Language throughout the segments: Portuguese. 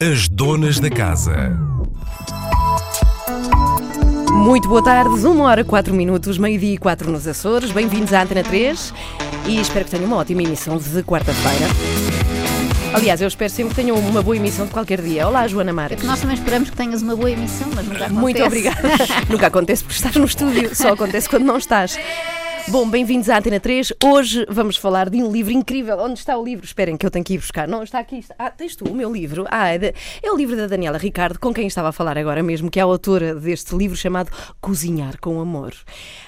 As donas da casa. Muito boa tarde, 1 hora 4 minutos, meio-dia e 4 nos Açores. Bem-vindos à Antena 3 e espero que tenham uma ótima emissão de quarta-feira. Aliás, eu espero sempre que tenham uma boa emissão de qualquer dia. Olá, Joana Marques. Nós também esperamos que tenhas uma boa emissão, mas nunca acontece. Muito obrigada. Nunca acontece porque estás no estúdio, só acontece quando não estás. Bom, bem-vindos à Antena 3. Hoje vamos falar de um livro incrível. Onde está o livro? Esperem que eu tenho que ir buscar. Não, está aqui. Está... Ah, tens tu o meu livro? Ah, é, de... é o livro da Daniela Ricardo, com quem estava a falar agora mesmo, que é a autora deste livro chamado Cozinhar com Amor.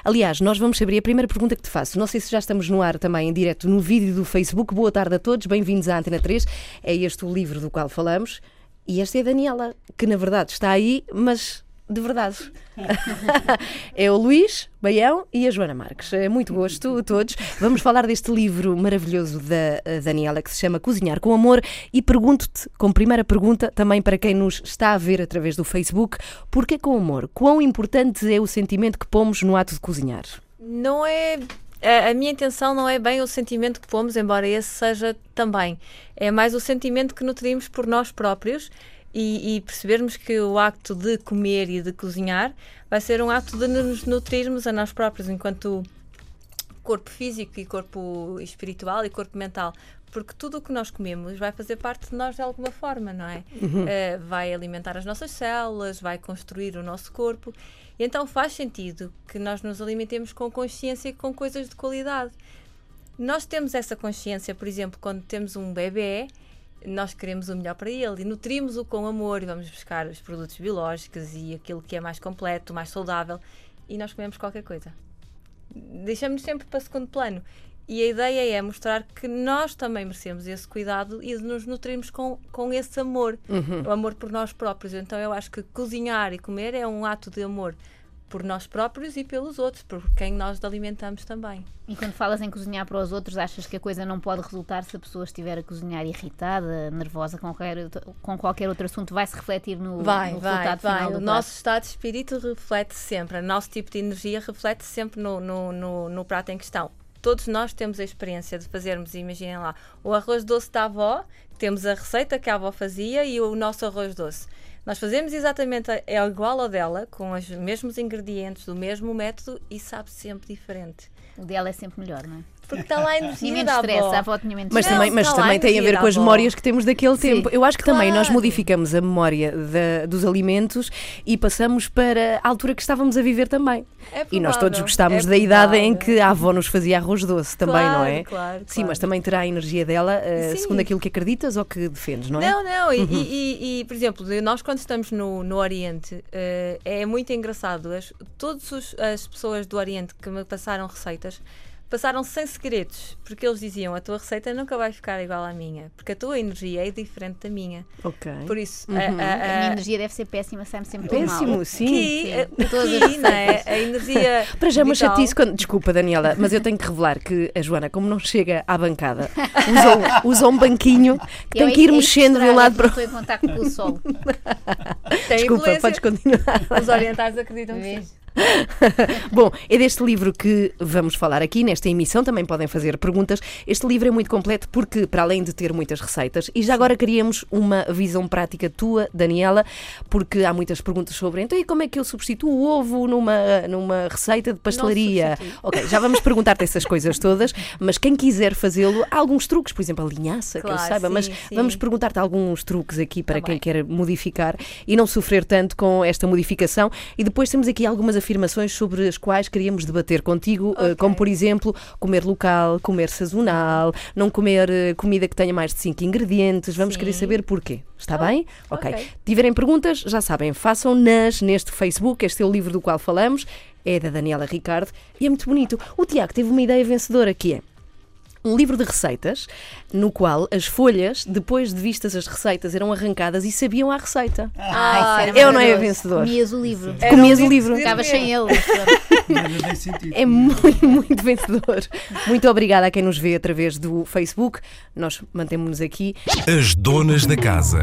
Aliás, nós vamos abrir a primeira pergunta que te faço. Não sei se já estamos no ar também em direto no vídeo do Facebook. Boa tarde a todos, bem-vindos à Antena 3. É este o livro do qual falamos. E esta é a Daniela, que na verdade está aí, mas de verdade. é o Luís Baião e a Joana Marques. É muito gosto a todos. Vamos falar deste livro maravilhoso da Daniela que se chama Cozinhar com Amor e pergunto-te, como primeira pergunta, também para quem nos está a ver através do Facebook, porquê com amor? Quão importante é o sentimento que pomos no ato de cozinhar? Não é a, minha intenção não é bem o sentimento que pomos, embora esse seja também. É mais o sentimento que nutrimos por nós próprios e, e, percebermos que o acto de comer e de cozinhar vai ser um acto de nos nutrirmos a nós próprios, enquanto corpo físico e corpo espiritual e corpo mental. Porque tudo o que nós comemos vai fazer parte de nós de alguma forma, não é? Uhum. Uh, vai alimentar as nossas células, vai construir o nosso corpo. E então faz sentido que nós nos alimentemos com consciência e com coisas de qualidade. Nós temos essa consciência, por exemplo, quando temos um bebê nós queremos o melhor para ele e nutrimos-o com amor e vamos buscar os produtos biológicos e aquilo que é mais completo, mais saudável e nós comemos qualquer coisa. Deixamos sempre para segundo plano. E a ideia é mostrar que nós também merecemos esse cuidado e de nos nutrirmos com, com esse amor, uhum. o amor por nós próprios. Então eu acho que cozinhar e comer é um ato de amor por nós próprios e pelos outros, por quem nós alimentamos também. E quando falas em cozinhar para os outros, achas que a coisa não pode resultar se a pessoa estiver a cozinhar irritada, nervosa com qualquer, com qualquer outro assunto? Vai se refletir no, vai, no vai, resultado vai. final O nosso estado de espírito reflete sempre, o nosso tipo de energia reflete sempre no, no, no, no prato em questão todos nós temos a experiência de fazermos, imaginem lá, o arroz doce da avó, temos a receita que a avó fazia e o nosso arroz doce. Nós fazemos exatamente é igual ao dela, com os mesmos ingredientes, do mesmo método e sabe sempre diferente. O dela é sempre melhor, não é? Porque está lá a energia menos da stress, avó. a avó tinha menos Mas também, mas também tem a ver com as memórias que temos daquele Sim. tempo. Eu acho que também nós Claro. modificamos a memória da- dos alimentos e passamos para a altura que estávamos a viver também. É E nós provável, todos gostámos é da idade em provável. que a avó nos fazia arroz doce também, não é? Claro, Sim, claro. mas também terá a energia dela, eh, Sim. segundo aquilo que acreditas ou que defendes, não é? Não, não, e, e- e- e, por exemplo, nós quando estamos no, no Oriente, eh, é muito engraçado. As, todas os- as pessoas do Oriente que me passaram receitas passaram sem segredos, porque eles diziam a tua receita nunca vai ficar igual à minha, porque a tua energia é diferente da minha. Ok. Por isso, a- A a- minha energia deve ser péssima, sai-me sempre Péssimo, mal. sim. aqui, sim. a- Todas as aqui, não é? receitas. a energia Para já uma vital. chatice quando. Desculpa, Daniela, mas eu tenho que revelar que a Joana, como não chega à bancada, usa, um- usa um banquinho que Eu tem que ir é- é mexendo de um lado para o quando Estou em contacto com o sol. Desculpa, influência. podes continuar. Os orientais acreditam que sim. Bom, é deste livro que vamos falar aqui nesta emissão. Também podem fazer perguntas. Este livro é muito completo porque, para além de ter muitas receitas, e já agora queríamos uma visão prática tua, Daniela, porque há muitas perguntas sobre então e como é que eu substituo o ovo numa, numa receita de pastelaria? Ok, já vamos perguntar-te essas coisas todas, mas quem quiser fazê-lo, há alguns truques, por exemplo, a linhaça, que eu Claro, saiba, mas sim, sim. vamos perguntar-te alguns truques aqui para Tá quem bem. quer modificar e não sofrer tanto com esta modificação. E depois temos aqui algumas afirmações sobre as quais queríamos debater contigo, eh, Ok. como por exemplo, comer local, comer sazonal, não comer eh, comida que tenha mais de 5 ingredientes. Vamos Sim. querer saber porquê. Está Oh, bem? ok. ok. Tiverem perguntas, já sabem, façam-nas neste Facebook. Este é o livro do qual falamos. É da Daniela Ricardo e é muito bonito. O Tiago teve uma ideia vencedora que é um livro de receitas no qual as folhas, depois de vistas as receitas, eram arrancadas e sabiam a receita. Ah, isso era Eu não é maravilhoso. vencedor. Comias o livro. Era Comias um o livro. Ficavas sem ele. É muito, muito vencedor. Muito obrigada a quem nos vê através do Facebook. Nós mantemos-nos aqui. As donas da casa.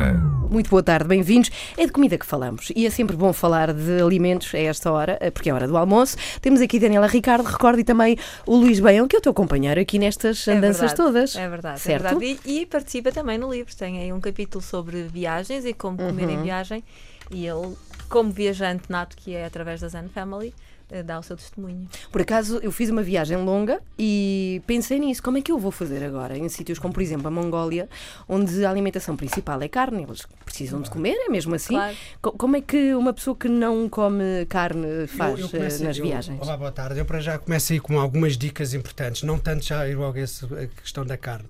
Muito boa tarde, bem-vindos. É de comida que falamos e é sempre bom falar de alimentos a esta hora, porque é a hora do almoço. Temos aqui Daniela Ricardo, recordo, e também o Luís Baião, que é o teu companheiro aqui nestas É andanças verdade, todas. É verdade, Certo? É verdade. E, e participa também no livro. Tem aí um capítulo sobre viagens e como comer Uhum. em viagem. E ele, como viajante nato que é através da Zen Family, eh, dá o seu testemunho. Por acaso, eu fiz uma viagem longa e pensei nisso. Como é que eu vou fazer agora? Em sítios como, por exemplo, a Mongólia, onde a alimentação principal é carne, eles precisam de comer, é mesmo assim. Claro. Co- Como é que uma pessoa que não come carne faz Eu- eu eh, começo- nas eu- viagens? Olá, boa tarde. Eu para já começo aí com algumas dicas importantes, não tanto já ir logo a questão da carne.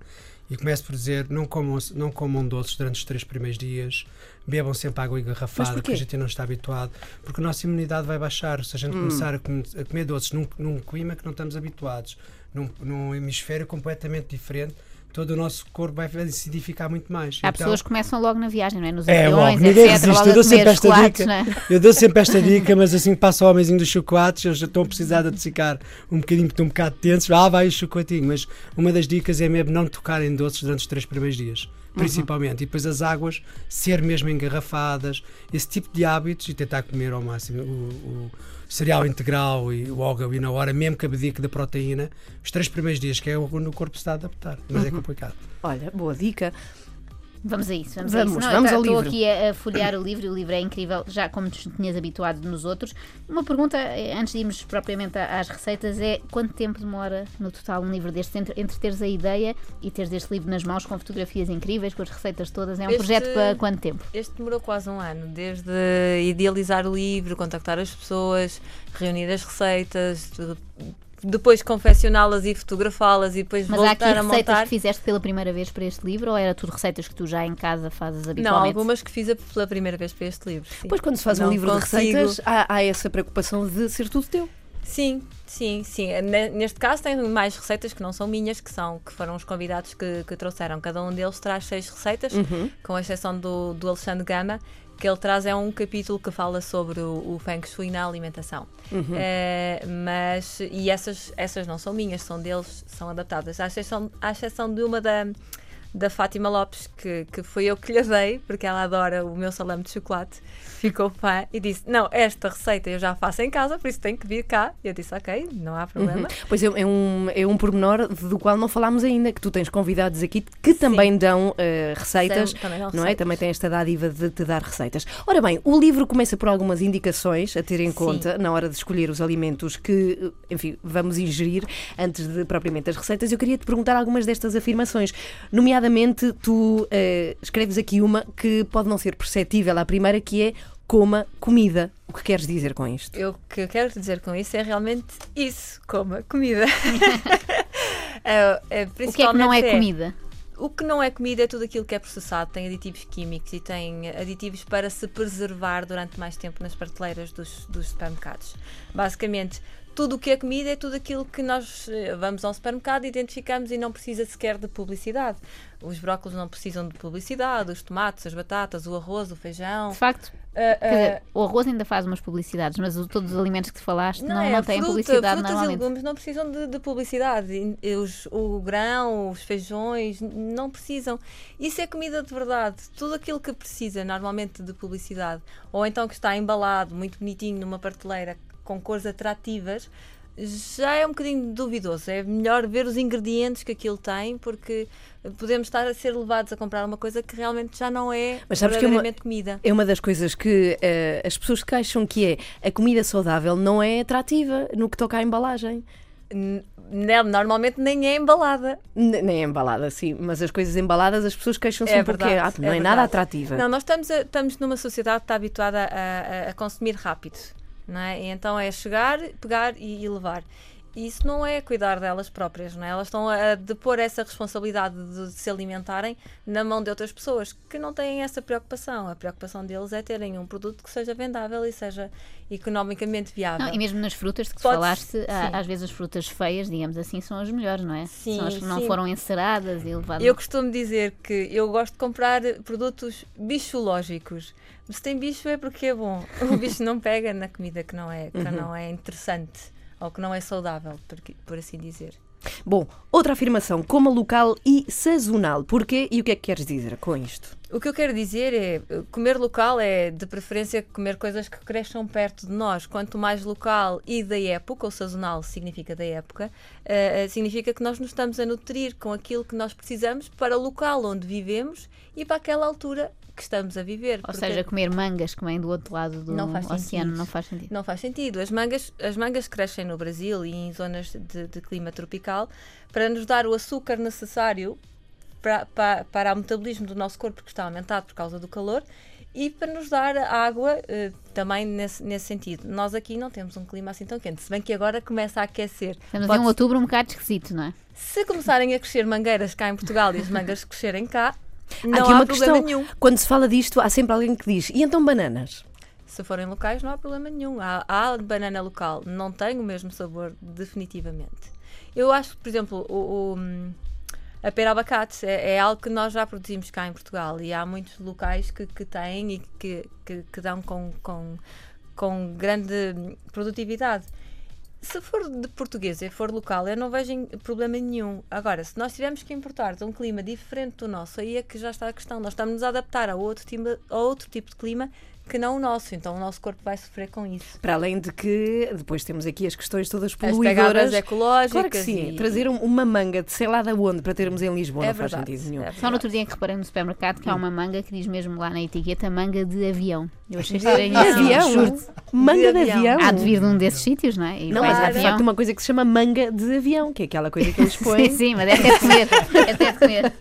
E começo por dizer, não comam, não comam doces durante os três primeiros dias, bebam sempre água engarrafada, porque a gente não está habituado, porque a nossa imunidade vai baixar. Se a Hum. gente começar a comer, a comer doces num, num clima que não estamos habituados, num, num hemisfério completamente diferente, todo o nosso corpo vai acidificar muito mais. Há Então, pessoas que começam logo na viagem, não é? Nos É, aviões, logo, ninguém etc. resiste. Eu dou sempre esta dica. é? Eu dou sempre esta dica, mas assim que passa o homenzinho dos chocolates, eles já estão a precisar de adocicar um bocadinho, porque estão um bocado tensos. Ah, vai o chocolatinho. Mas uma das dicas é mesmo não tocar em doces durante os três primeiros dias, principalmente. E depois as águas ser mesmo engarrafadas, esse tipo de hábitos e tentar comer ao máximo o, o cereal integral e o alga e na hora, mesmo que abdique da proteína, os três primeiros dias, que é quando o corpo se está a adaptar. Mas é complicado. Olha, boa dica. Vamos a isso, vamos, Vamos, a isso. Não, vamos eu ao Estou livro. aqui a, a folhear o livro e o livro é incrível, já como te tinhas habituado nos outros. Uma pergunta, eh, antes de irmos propriamente às receitas, é quanto tempo demora no total um livro destes, entre, entre teres a ideia e teres este livro nas mãos com fotografias incríveis, com as receitas todas? É um Este- projeto para quanto tempo? Este demorou quase um ano, desde idealizar o livro, contactar as pessoas, reunir as receitas, de- depois confeccioná-las e fotografá-las e depois Mas há aqui voltar a receitas montar. que fizeste pela primeira vez para este livro ou era tudo receitas que tu já em casa fazes Não, habitualmente? algumas que fiz a- pela primeira vez para este livro. sim. Depois, quando se faz um Não livro de consigo- receitas, há, há essa preocupação de ser tudo teu. Sim, sim, sim. Ne- Neste caso tem mais receitas que não são minhas, que são que foram os convidados que, que trouxeram. Cada um deles traz seis receitas, Uhum. com exceção do, do Alexandre Gama, que ele traz é um capítulo que fala sobre o, o Feng Shui na alimentação. Uhum. Eh, mas, e essas, essas não são minhas, são deles, são adaptadas. À exceção, à exceção de uma da, da Fátima Lopes, que, que foi eu que lhe dei, porque ela adora o meu salame de chocolate, ficou fã e disse: Não, esta receita eu já faço em casa, por isso tem que vir cá. E eu disse: Ok, não há problema. Pois é, é um, é um pormenor do qual não falámos ainda, que tu tens convidados aqui que também dão eh, receitas, Sim, também dão não é? Também tem esta dádiva de te dar receitas. Ora bem, o livro começa por algumas indicações a ter em Sim. conta na hora de escolher os alimentos que, enfim, vamos ingerir antes de propriamente as receitas. Eu queria te perguntar algumas destas afirmações. Nomeadamente, tu eh, escreves aqui uma que pode não ser perceptível à primeira, que é coma comida. O que queres dizer com isto? Eu, o que eu quero dizer com isso é realmente isso: coma comida. É, é, O que é que não é principalmente comida? O que não é comida é tudo aquilo que é processado, tem aditivos químicos e tem aditivos para se preservar durante mais tempo nas prateleiras dos, dos supermercados. Basicamente, tudo o que é comida é tudo aquilo que nós eh, vamos ao supermercado, identificamos e não precisa sequer de publicidade. Os brócolos não precisam de publicidade, os tomates, as batatas, o arroz, o feijão. De facto, quer dizer, ah, o arroz ainda faz umas publicidades, mas o- todos os alimentos que falaste não, é, não têm fruta, publicidade frutas normalmente. legumes não precisam de, de publicidade. Os- o grão, os feijões, não precisam. Isso é comida de verdade. Tudo aquilo que precisa normalmente de publicidade, ou então que está embalado muito bonitinho numa prateleira com cores atrativas, já é um bocadinho duvidoso. É melhor ver os ingredientes que aquilo tem, porque podemos estar a ser levados a comprar uma coisa que realmente já não é Mas sabes que é uma- comida. É uma das coisas que eh, as pessoas se queixam que é a comida saudável não é atrativa no que toca à embalagem. N- ne- Normalmente nem é embalada. N- nem é embalada, sim, mas as coisas embaladas as pessoas queixam-se É que verdade, ah, não é, é nada atrativa. Não, nós estamos, a- estamos numa sociedade que está habituada a, a- a consumir rápido, não é? Então é chegar, pegar e, e levar. E isso não é cuidar delas próprias, não é? Elas estão a depor essa responsabilidade de, se alimentarem na mão de outras pessoas que não têm essa preocupação. A preocupação deles é terem um produto que seja vendável e seja economicamente viável. Não, e mesmo nas frutas que tu falaste, há- às vezes as frutas feias, digamos assim, são as melhores, não é? Sim, são as que não sim. foram enceradas e levadas. Eu costumo dizer que eu gosto de comprar produtos bichológicos. Se tem bicho é porque é bom. O bicho não pega na comida que não é, que não é interessante ou que não é saudável, por, por assim dizer. Bom, outra afirmação, coma local e sazonal. Porquê e o que é que queres dizer com isto? O que eu quero dizer é, comer local é de preferência comer coisas que cresçam perto de nós. Quanto mais local e da época, ou sazonal significa da época, uh, significa que nós nos estamos a nutrir com aquilo que nós precisamos para o local onde vivemos e para aquela altura que estamos a viver. Ou seja, comer mangas que vêm do outro lado do Não faz oceano sentido. não faz sentido. Não faz sentido. As mangas, as mangas crescem no Brasil e em zonas de, de clima tropical para nos dar o açúcar necessário para, para, para o metabolismo do nosso corpo que está aumentado por causa do calor e para nos dar água eh, também nesse, nesse sentido. Nós aqui não temos um clima assim tão quente, se bem que agora começa a aquecer. Estamos Pode- em um outubro um bocado esquisito, não é? Se começarem a crescer mangueiras cá em Portugal e as mangas crescerem cá, há não aqui há uma problema questão. nenhum. Quando se fala disto, há sempre alguém que diz: e então bananas? Se forem locais, não há problema nenhum. Há, há banana local, não tem o mesmo sabor, definitivamente. Eu acho que, por exemplo, o, o, a pera abacate é, é algo que nós já produzimos cá em Portugal e há muitos locais que, que têm e que, que, que dão com, com, com grande produtividade. Se for de portuguesa e for local, eu não vejo em- problema nenhum. Agora, se nós tivermos que importar de um clima diferente do nosso, aí é que já está a questão. Nós estamos a adaptar a outro, tipo, a outro tipo de clima que não o nosso. Então o nosso corpo vai sofrer com isso. Para além de que depois temos aqui as questões todas As poluidoras. pegadas ecológicas. Claro que sim, e- trazer um- uma manga de sei lá de onde para termos em Lisboa é não faz verdade, sentido nenhum. é Só no outro dia que reparei no supermercado que há uma manga que diz mesmo lá na etiqueta manga de avião. Eu achei De estranhíssimo. avião? Juro-te. Manga de, De avião. avião. Há de vir de um desses sítios, não é? E Não, vais há de de avião. facto uma coisa que se chama manga de avião, que é aquela coisa que eles põem. Sim, sim, mas é até de comer. É até de comer.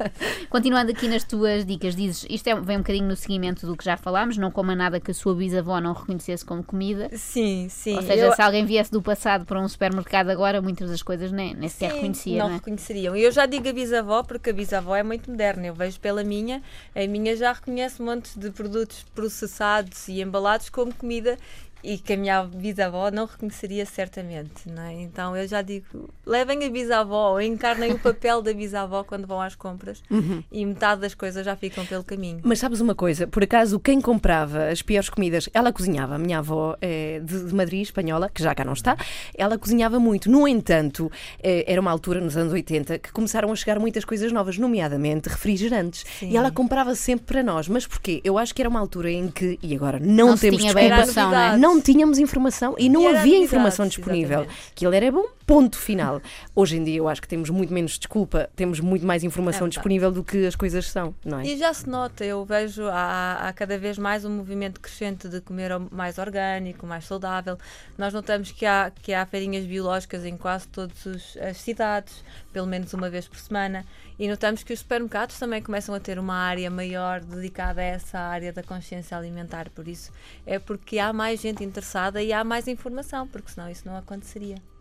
Continuando aqui nas tuas dicas, dizes isto é, vem um bocadinho no seguimento do que já falámos, não coma nada que a sua bisavó não reconhecesse como comida. Sim, sim. Ou seja, Eu- se alguém viesse do passado para um supermercado agora, muitas das coisas nem, nem sequer reconhecia, não não é? reconheceriam. Eu já digo a bisavó, porque a bisavó é muito moderna. Eu vejo pela minha, a minha já reconhece montes de produtos processados e embalados como comida e que a minha bisavó não reconheceria certamente, não é? Então eu já digo, levem a bisavó ou encarnem o papel da bisavó quando vão às compras Uhum. e metade das coisas já ficam pelo caminho. Mas sabes uma coisa? Por acaso, quem comprava as piores comidas, ela cozinhava. A minha avó é de, de Madrid, espanhola, que já cá não está, ela cozinhava muito. No entanto, eh, era uma altura nos anos 80 que começaram a chegar muitas coisas novas, nomeadamente refrigerantes. Sim. E ela comprava sempre para nós. Mas porquê? Eu acho que era uma altura em que, e agora não, Não temos desculpa, não é? Não tínhamos informação e não havia informação disponível. exatamente. Que ele era bom, ponto final. Hoje em dia eu acho que temos muito menos desculpa, temos muito mais informação É disponível do que as coisas são, não é? E já se nota, eu vejo há, há cada vez mais um movimento crescente de comer mais orgânico, mais saudável. Nós notamos que há, que há feirinhas biológicas em quase todas as cidades, pelo menos uma vez por semana, e notamos que os supermercados também começam a ter uma área maior dedicada a essa área da consciência alimentar. Por isso, é porque há mais gente interessada e há mais informação, porque senão isso não aconteceria.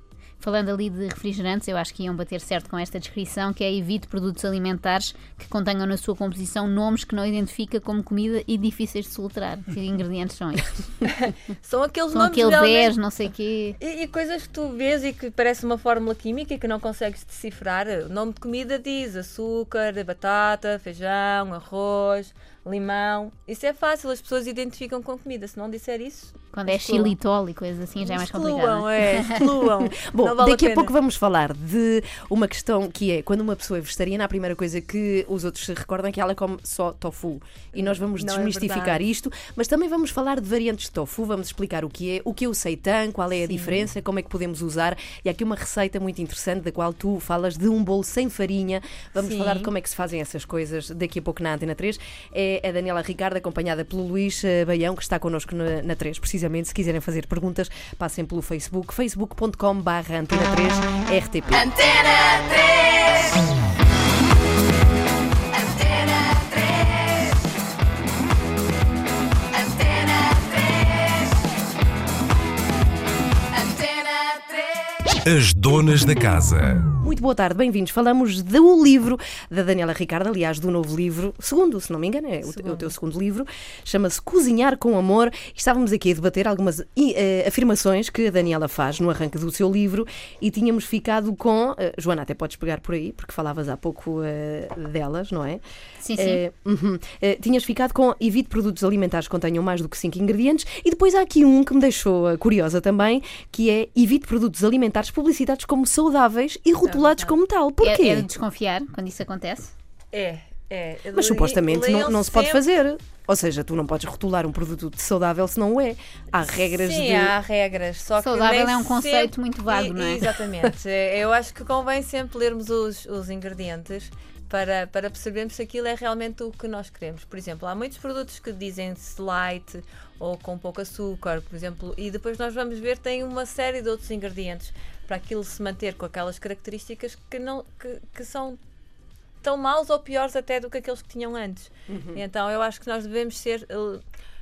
Falando ali de refrigerantes, eu acho que iam bater certo com esta descrição, que é evite produtos alimentares que contenham na sua composição nomes que não identifica como comida e difíceis de soletrar. Que ingredientes são estes? São aqueles São nomes aquele realmente 10, não sei quê. E, e coisas que tu vês e que parece uma fórmula química e que não consegues decifrar. O nome de comida diz açúcar, batata, feijão, arroz, limão. Isso é fácil, as pessoas identificam com comida. Se não disser isso, Quando é excluam. xilitol e coisas assim, já é mais complicado. Excluam, não é? é, excluam. Bom, vale daqui a, pena. pouco vamos falar de uma questão que é quando uma pessoa é vegetariana, a primeira coisa que os outros se recordam é que ela come só tofu. E nós vamos Não é desmistificar verdade. isto, mas também vamos falar de variantes de tofu, vamos explicar o que é, o que é o seitan, qual é a diferença, como é que podemos usar. E há aqui uma receita muito interessante da qual tu falas de um bolo sem farinha. Vamos Sim. falar de como é que se fazem essas coisas daqui a pouco na Antena 3. É a Daniela Ricardo, acompanhada pelo Luís eh, Baião, que está connosco na, na 3. Precisamente, se quiserem fazer perguntas, passem pelo Facebook, facebook.com.br Antena 3 As donas da casa. Muito boa tarde, bem-vindos. Falamos do livro da Daniela Ricardo, aliás, do novo livro, segundo, se não me engano, é o, te- o teu segundo livro, chama-se Cozinhar com Amor. Estávamos aqui a debater algumas i- eh, afirmações que a Daniela faz no arranque do seu livro e tínhamos ficado com. eh, Joana, até podes pegar por aí, porque falavas há pouco eh, delas, não é? Sim, sim. Eh, uhum. Eh, tinhas ficado com evite produtos alimentares que contenham mais do que 5 ingredientes e depois há aqui um que me deixou eh, curiosa também, que é evite produtos alimentares publicitados como saudáveis e rotulados como tal. Porquê? É, é de desconfiar quando isso acontece? É, é. Mas supostamente não, não se pode sempre- fazer. Ou seja, tu não podes rotular um produto de saudável se não o é. Há regras Sim, de. há regras. Só Saudável é um conceito sempre- muito vago, E- não é? Exatamente. É, Eu acho que convém sempre lermos os, os ingredientes para, para percebermos se aquilo é realmente o que nós queremos. Por exemplo, há muitos produtos que dizem-se light ou com pouco açúcar, por exemplo, e depois nós vamos ver tem uma série de outros ingredientes para aquilo se manter com aquelas características que, não, que, que são tão maus ou piores até do que aqueles que tinham antes. Então eu acho que nós devemos ser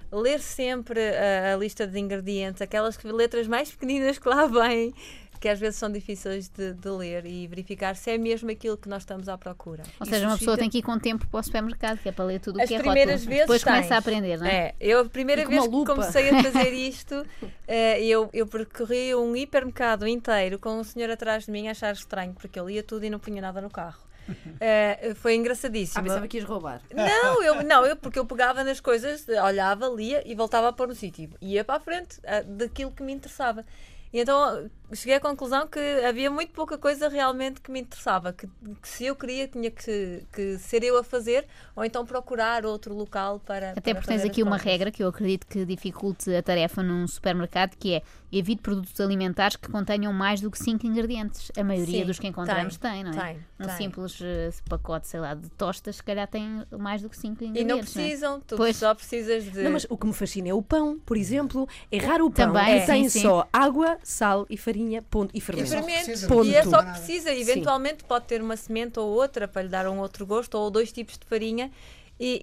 ler sempre a, a lista de ingredientes, aquelas que- letras mais pequeninas que lá vêm, que às vezes são difíceis de, de ler e verificar se é mesmo aquilo que nós estamos à procura. Ou seja, uma pessoa tem que ir com tempo para o supermercado, que é para ler tudo o que é primeiras rótulo. vezes Depois começa tens. a aprender, não é? É, eu a primeira vez que comecei a fazer isto, eh, eu, eu percorri um hipermercado inteiro com um senhor atrás de mim a achar estranho, porque eu lia tudo e não punha nada no carro. Eh, foi engraçadíssimo. Ah, pensava que ias roubar. Não, eu, não eu, porque eu pegava nas coisas, olhava, lia e voltava a pôr no sítio. Ia para a frente ah, daquilo que me interessava. E então cheguei à conclusão que havia muito pouca coisa realmente que me interessava. Que, que se eu queria, tinha que, que ser eu a fazer ou então procurar outro local para. Até para porque tens aqui uma compras. regra que eu acredito que dificulte a tarefa num supermercado, que é evite produtos alimentares que contenham mais do que 5 ingredientes. A maioria Sim, dos que encontramos tem, tem, não é? tem, um tem. simples eh, pacote, sei lá, de tostas, se calhar tem mais do que 5 E ingredientes. não é? precisam, tu Pois. só precisas de. Não, mas o que me fascina é o pão, por exemplo. Errar o pão Também, que tem sim, sim. só água, sal e farinha, ponto, e E fermento. fermento. precisa de E é só que precisa, eventualmente pode ter uma semente ou outra para lhe dar um outro gosto, ou dois tipos de farinha. E,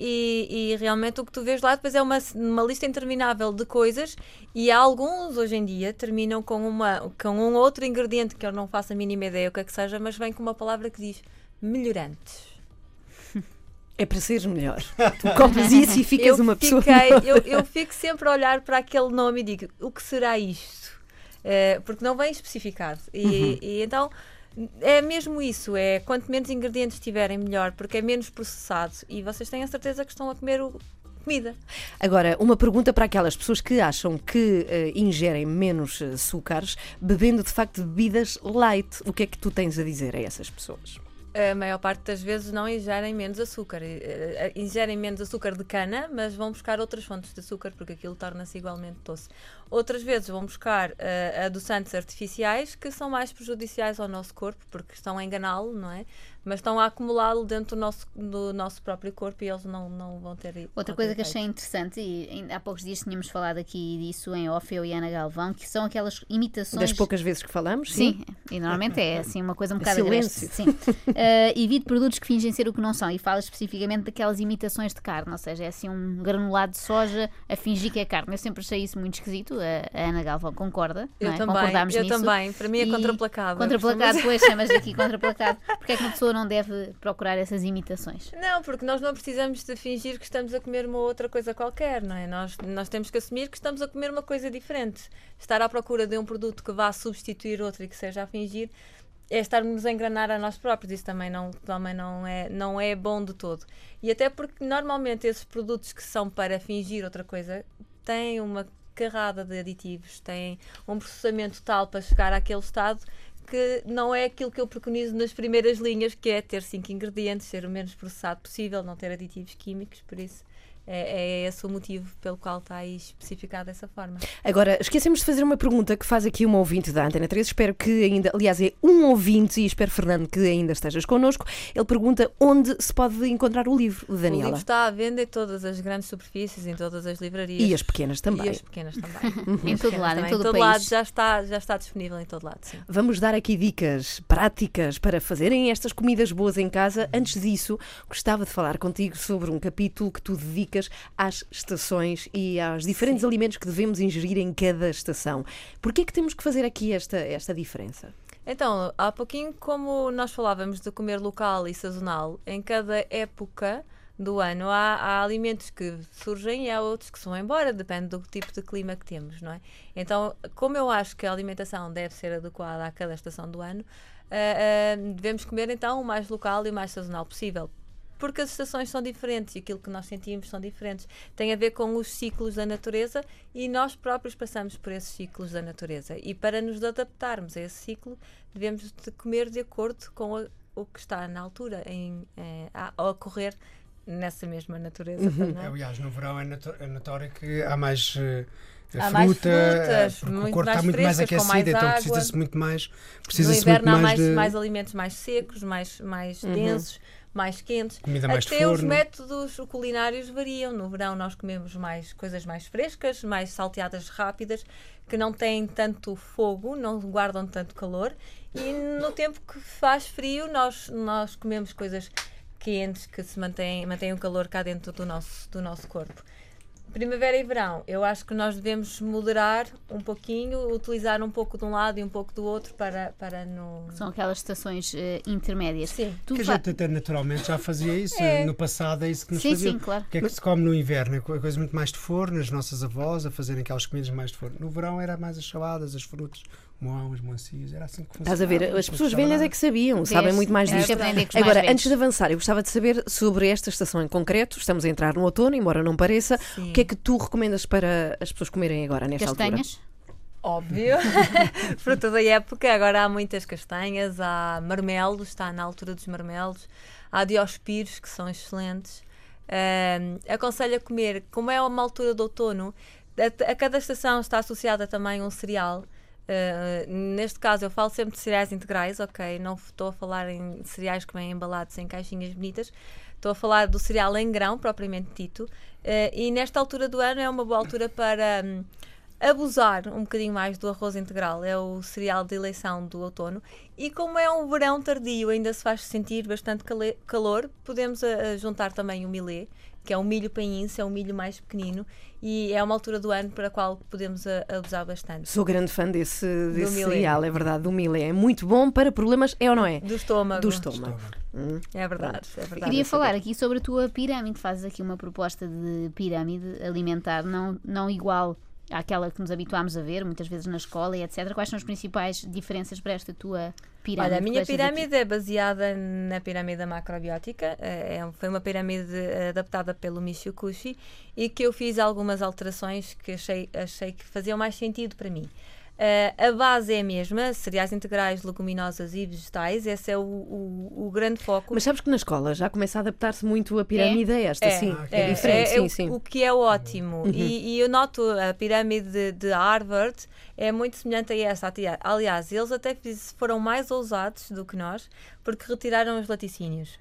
e- e realmente o que tu vês lá depois é uma, uma lista interminável de coisas e alguns hoje em dia terminam com, uma, com um outro ingrediente que eu não faço a mínima ideia o que é que seja, mas vem com uma palavra que diz melhorantes. É para seres melhor. Tu compras isso e ficas eu uma pessoa. fiquei- eu, eu fico sempre a olhar para aquele nome e digo, o que será isto? Eh, porque não vem especificado. E, Uhum. e então é mesmo isso, é quanto menos ingredientes tiverem, melhor, porque é menos processado e vocês têm a certeza que estão a comer o- comida. Agora, uma pergunta para aquelas pessoas que acham que eh, ingerem menos eh, açúcares bebendo de facto bebidas light. O que é que tu tens a dizer a essas pessoas? A maior parte das vezes não ingerem menos açúcar. Eh, eh, Ingerem menos açúcar de cana, mas vão buscar outras fontes de açúcar porque aquilo torna-se igualmente doce. Outras vezes vão buscar eh, adoçantes artificiais que são mais prejudiciais ao nosso corpo porque estão a enganá-lo, não é? Mas estão a acumulá-lo dentro do nosso, do nosso próprio corpo e eles não, não vão ter. Outra qualquer coisa que efeito. achei interessante, e ainda há poucos dias tínhamos falado aqui disso em off, eu e Ana Galvão, que são aquelas imitações. Das poucas vezes que falamos? Sim, e normalmente é assim uma coisa um bocado Silêncio. agreste. Sim. Eh, evite produtos que fingem ser o que não são e fala especificamente daquelas imitações de carne, ou seja, é assim um granulado de soja a fingir que é carne. Eu sempre achei isso muito esquisito. A, a Ana Galvão concorda, Eu não é? também, concordámos eu nisso. também. Para mim é contraplacável. Contraplacado, pois chamas aqui contraplacado. Porque é que uma pessoa não deve procurar essas imitações? Não, porque nós não precisamos de fingir que estamos a comer uma outra coisa qualquer, não é? Nós, nós temos que assumir que estamos a comer uma coisa diferente. Estar à procura de um produto que vá substituir outro e que seja a fingir é estarmos a enganar a nós próprios. Isso também não, também não, é, não é bom de todo. E até porque normalmente esses produtos que são para fingir outra coisa têm uma carrada de aditivos, têm um processamento tal para chegar àquele estado que não é aquilo que eu preconizo nas primeiras linhas, que é ter cinco ingredientes, ser o menos processado possível, não ter aditivos químicos, por isso é, é esse o motivo pelo qual está aí especificado dessa forma. Agora, esquecemos de fazer uma pergunta que faz aqui uma ouvinte da Antena 3. Espero que ainda, aliás, é um ouvinte e espero, Fernando, que ainda estejas connosco. Ele pergunta onde se pode encontrar o livro, O Daniela. livro está à venda em todas as grandes superfícies, em todas as livrarias. E as pequenas também. E as pequenas também. Em todo lado, em também. todo o todo lado país. já está, já está disponível em todo lado, sim. Vamos dar aqui dicas práticas para fazerem estas comidas boas em casa. Antes disso, gostava de falar contigo sobre um capítulo que tu dedicas às estações e aos diferentes alimentos que devemos ingerir em cada estação. Porquê é que temos que fazer aqui esta, esta diferença? Então, há pouquinho, como nós falávamos de comer local e sazonal, em cada época do ano há, há alimentos que surgem e há outros que se vão embora, depende do tipo de clima que temos, não é? Então, como eu acho que a alimentação deve ser adequada a cada estação do ano, ah, ah, devemos comer então o mais local e o mais sazonal possível. Porque as estações são diferentes e aquilo que nós sentimos são diferentes. Tem a ver com os ciclos da natureza e nós próprios passamos por esses ciclos da natureza. E para nos adaptarmos a esse ciclo, devemos de comer de acordo com a- o que está na altura em, eh, a, a ocorrer nessa mesma natureza. também. Aliás, no verão é, noto- é notório que há mais eh, Há fruta, mais frutas, o corpo mais está muito mais frescas, com aquecido, mais então precisa-se muito mais. No Precisa-se muito inverno há mais, mais, de mais alimentos mais secos, mais, mais densos, mais quentes. comida mais Até os métodos culinários variam. No verão nós comemos mais coisas mais frescas, mais salteadas rápidas, que não têm tanto fogo, não guardam tanto calor. E no tempo que faz frio, nós, nós comemos coisas quentes que se mantêm, mantêm o calor cá dentro do nosso, do nosso corpo. Primavera e verão, eu acho que nós devemos moderar um pouquinho, utilizar um pouco de um lado e um pouco do outro para, para não. São aquelas estações eh, intermédias. Sim. Tu Que a gente até naturalmente já fazia isso. É. No passado é isso que nos Sim, fazia. sim, claro. O que é que se come no inverno? É co- coisa muito mais de forno, as nossas avós a fazerem aquelas comidas mais de forno. No verão era mais as saladas, as frutas, moão, as melancias, era assim que funcionava. Estás a ver? As pessoas velhas é que sabiam, Vês? sabem muito mais Temos disto. mais Agora, velhos. antes de avançar, eu gostava de saber sobre esta estação em concreto. Estamos a entrar no outono, embora não pareça. Sim. O que é que tu recomendas para as pessoas comerem agora, nesta Castanhas? Óbvio. Fruta da época. Agora há muitas castanhas, há marmelos, está na altura dos marmelos. Há diospiros, que são excelentes. Ahm, aconselho a comer, como é uma altura de outono, a, a cada estação está associada também um cereal. Ah, neste caso, eu falo sempre de cereais integrais, ok? Não estou a falar em cereais que vêm embalados em caixinhas bonitas. Estou a falar do cereal em grão, propriamente dito. Ah, e nesta altura do ano é uma boa altura para. hum, abusar um bocadinho mais do arroz integral. É o cereal de eleição do outono. E como é um verão tardio, ainda se faz sentir bastante calor, podemos ah, juntar também o milê, que é um milho painço, é um milho mais pequenino. E é uma altura do ano para a qual podemos abusar bastante. Sou grande fã desse, desse cereal, é verdade, do milê. É muito bom para problemas, é ou não é? Do estômago. Do estômago. É verdade, é verdade. Queria falar aqui sobre a tua pirâmide. Fazes aqui uma proposta de pirâmide alimentar, não, não igual àquela que nos habituámos a ver, muitas vezes na escola e etc. Quais são as principais diferenças para esta tua pirâmide? Olha, a minha deixas aqui? pirâmide é baseada na pirâmide macrobiótica. eh, É, foi uma pirâmide eh, adaptada pelo Michio Kushi e que eu fiz algumas alterações que achei, achei que faziam mais sentido para mim. Eh, a base é a mesma, cereais integrais, leguminosas e vegetais. Esse é o, o, o grande foco. Mas sabes que na escola já começa a adaptar-se muito a pirâmide a esta, sim. Ah, É, diferente, sim, o, sim. o que é ótimo. E, e eu noto a pirâmide de, de Harvard é muito semelhante a essa. Aliás, eles até foram mais ousados do que nós porque retiraram os laticínios.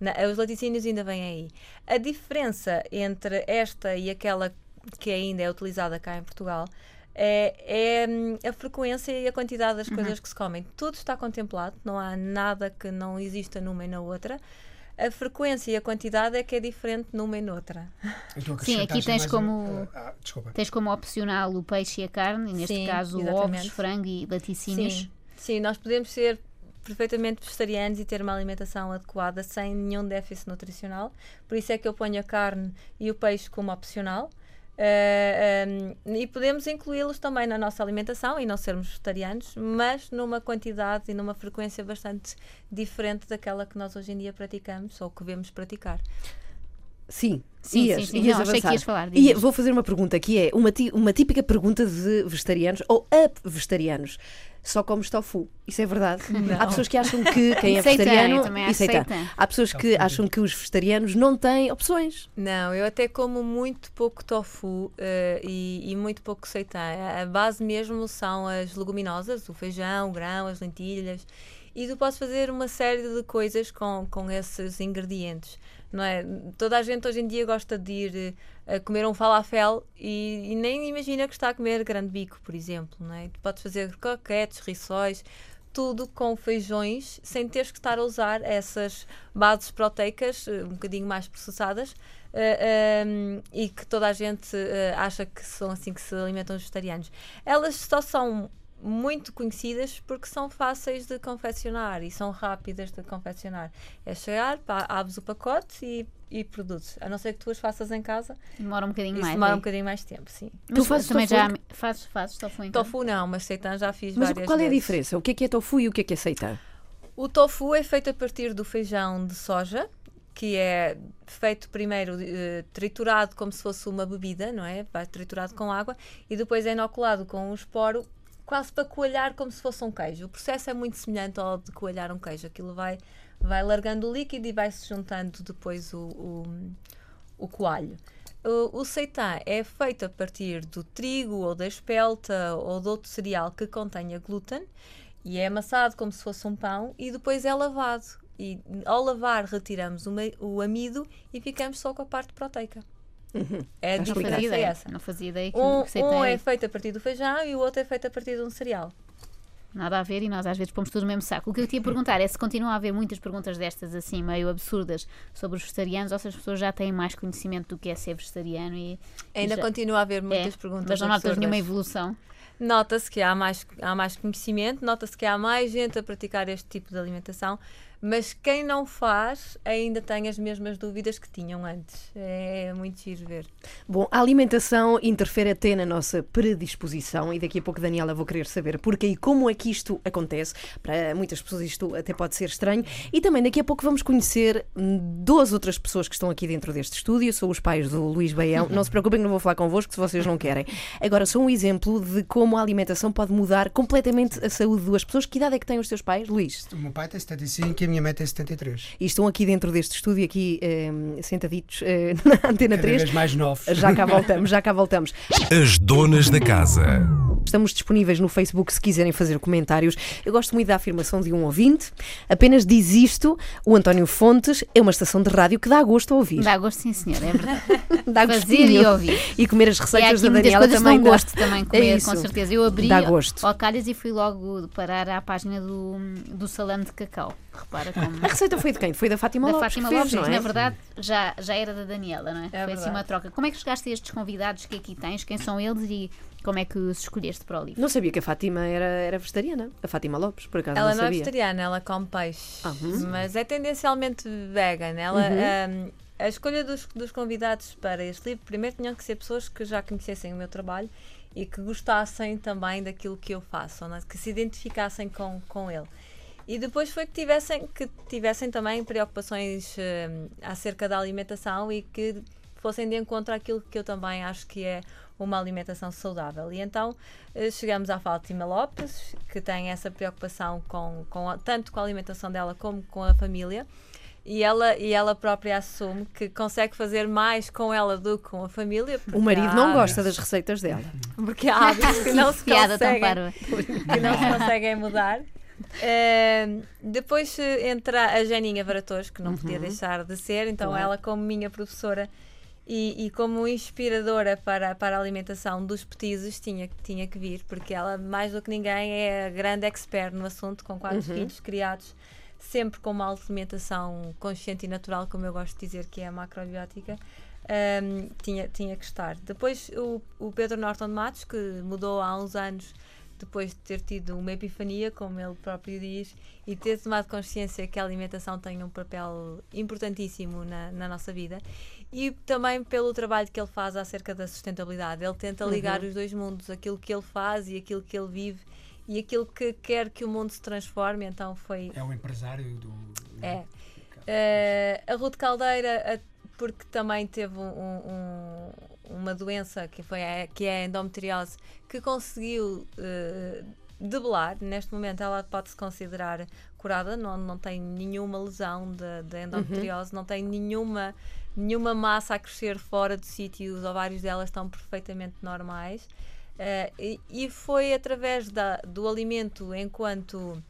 Na- os laticínios ainda vêm aí. A diferença entre esta e aquela que ainda é utilizada cá em Portugal é, é, hum, a frequência e a quantidade das coisas que se comem. Tudo está contemplado, não há nada que não exista numa e na outra. A frequência e a quantidade é que é diferente numa e noutra. Sim, aqui tens como- ah, desculpa. Tens como opcional o peixe e a carne, e neste Sim, caso ovos, exatamente. frango e laticínios. Sim, sim, nós podemos ser perfeitamente vegetarianos e ter uma alimentação adequada sem nenhum déficit nutricional. Por isso é que eu ponho a carne e o peixe como opcional. Eh, um, e podemos incluí-los também na nossa alimentação e não sermos vegetarianos, mas numa quantidade e numa frequência bastante diferente daquela que nós hoje em dia praticamos ou que vemos praticar. Sim, Sim, ias, sim, sim. ias Não, achei que ias falar, Ia- vou fazer uma pergunta que é uma, ti- uma típica pergunta de vegetarianos ou a vegetarianos. Só comes tofu. Isso é verdade? Há pessoas que acham que quem é Seitan, vegetariano. seitan. seitan. Há pessoas que acham que os vegetarianos não têm opções. Não, eu até como muito pouco tofu eh, e, e muito pouco seitan. A, a base mesmo são as leguminosas, o feijão, o grão, as lentilhas. E tu podes fazer uma série de coisas com, com esses ingredientes. Não é? Toda a gente hoje em dia gosta de ir eh, a comer um falafel e, e nem imagina que está a comer grande bico, por exemplo. Não é? Podes fazer croquetes, rissóis, tudo com feijões, sem teres que estar a usar essas bases proteicas eh, um bocadinho mais processadas eh, ehm, e que toda a gente eh, acha que são assim que se alimentam os vegetarianos. Elas só são muito conhecidas porque são fáceis de confeccionar e são rápidas de confeccionar. É chegar, pá, abres o pacote e, e produzes. A não ser que tu as faças em casa, Demora um bocadinho mais. demora é? um bocadinho mais tempo, sim. Mas Tu fazes também tofu? já fazes, fazes tofu em casa? Tofu não, mas seitan já fiz Mas várias qual é a vezes. diferença? O que é que é tofu e o que é que é seitan? O tofu é feito a partir do feijão de soja, que é feito primeiro eh, triturado como se fosse uma bebida, não é? Vai triturado com água e depois é inoculado com um esporo quase para coalhar como se fosse um queijo. O processo é muito semelhante ao de coalhar um queijo. Aquilo vai, vai largando o líquido e vai se juntando depois o, o, o coalho. O, o seitã é feito a partir do trigo ou da espelta ou de outro cereal que contenha glúten e é amassado como se fosse um pão e depois é lavado. E ao lavar retiramos o, o amido e ficamos só com a parte proteica. É a Não diferença fazia é ideia. essa. Não fazia ideia que Um, um é é feito a partir do feijão e o outro é feito a partir de um cereal. Nada a ver e nós às vezes pomos tudo no mesmo saco. O que eu te ia perguntar é se continua a haver muitas perguntas destas assim, meio absurdas, sobre os vegetarianos, ou se as pessoas já têm mais conhecimento do que é ser vegetariano e. Ainda e já- continua a haver muitas é, perguntas. Mas não notas nenhuma evolução. Nota-se que há mais, há mais conhecimento, nota-se que há mais gente a praticar este tipo de alimentação, mas quem não faz ainda tem as mesmas dúvidas que tinham antes. É muito giro ver. Bom, a alimentação interfere até na nossa predisposição e daqui a pouco, Daniela, vou querer saber porquê e como é que isto acontece. Para muitas pessoas isto até pode ser estranho. E também daqui a pouco vamos conhecer duas outras pessoas que estão aqui dentro deste estúdio. Sou os pais do Luís Baião. Não se preocupem que não vou falar convosco se vocês não querem. Agora, sou um exemplo de como a alimentação pode mudar completamente a saúde de duas pessoas. Que idade é que têm os teus pais, Luís? O meu pai tem 75 e a minha mãe tem 73. E estão aqui dentro deste estúdio, aqui hum, sentaditos eh, na Antena Cada 3. vez mais novos. Já cá voltamos, já cá voltamos. As donas da casa. Estamos disponíveis no Facebook se quiserem fazer comentários. Eu gosto muito da afirmação de um ouvinte. Apenas diz isto: o António Fontes é uma estação de rádio que dá gosto a ouvir. Dá gosto, sim, senhor, é verdade. Dá Fazer gostinho. e ouvir. E comer as E há receitas aqui da Daniela coisas também dá. gosto também comer, É com isso. certeza. Eu abri Dá gosto. ao calhas e fui logo parar à página do, do salame de cacau. Repara como. A receita foi de quem? Foi da Fátima Da Lopes. Fátima que fez, Lopes, é? na verdade já, já era da Daniela, não é? Foi assim verdade. uma troca. Como é que chegaste a estes convidados que aqui tens? Quem são eles e como é que os escolheste para o livro? Não sabia que a Fátima era, era vegetariana. A Fátima Lopes, por acaso Ela não não é vegetariana, ela come peixe, Ah, hum. mas é tendencialmente vegan. Ela, Uhum. hum, a escolha dos, dos convidados para este livro, primeiro tinham que ser pessoas que já conhecessem o meu trabalho e que gostassem também daquilo que eu faço, é? que se identificassem com, com ele. E depois foi que tivessem, que tivessem também preocupações hum, acerca da alimentação e que fossem de encontro àquilo que eu também acho que é uma alimentação saudável. E então eh, chegamos à Fátima Lopes, que tem essa preocupação com, com a- tanto com a alimentação dela como com a família. E ela, e ela própria assume que consegue fazer mais com ela do que com a família. porque O marido não gosta das receitas dela. Porque há hábitos que não se conseguem que não se conseguem mudar. Eh, depois entra a Janinha Varatores, que não podia deixar de ser, então Claro. ela, como minha professora e, e como inspiradora para, para a alimentação dos petizes, tinha, tinha que vir, porque ela, mais do que ninguém, é a grande expert no assunto, com quatro filhos criados sempre com uma alimentação consciente e natural, como eu gosto de dizer que é a macrobiótica. ehm, tinha, tinha que estar. Depois o, o Pedro Norton de Matos, que mudou há uns anos depois de ter tido uma epifania, como ele próprio diz, e ter tomado consciência que a alimentação tem um papel importantíssimo na, na nossa vida. E também pelo trabalho que ele faz acerca da sustentabilidade. Ele tenta ligar os dois mundos, aquilo que ele faz e aquilo que ele vive e aquilo que quer que o mundo se transforme. Então foi É o empresário do. é. Eh, a Ruth Caldeira, a- porque também teve um- um- uma doença que, foi a, que é a endometriose, que conseguiu eh, debelar. Neste momento ela pode-se considerar curada, não, não tem nenhuma lesão da da endometriose, não tem nenhuma, nenhuma massa a crescer fora do sítio, os ovários dela estão perfeitamente normais. Eh, e, e foi através da, do alimento enquanto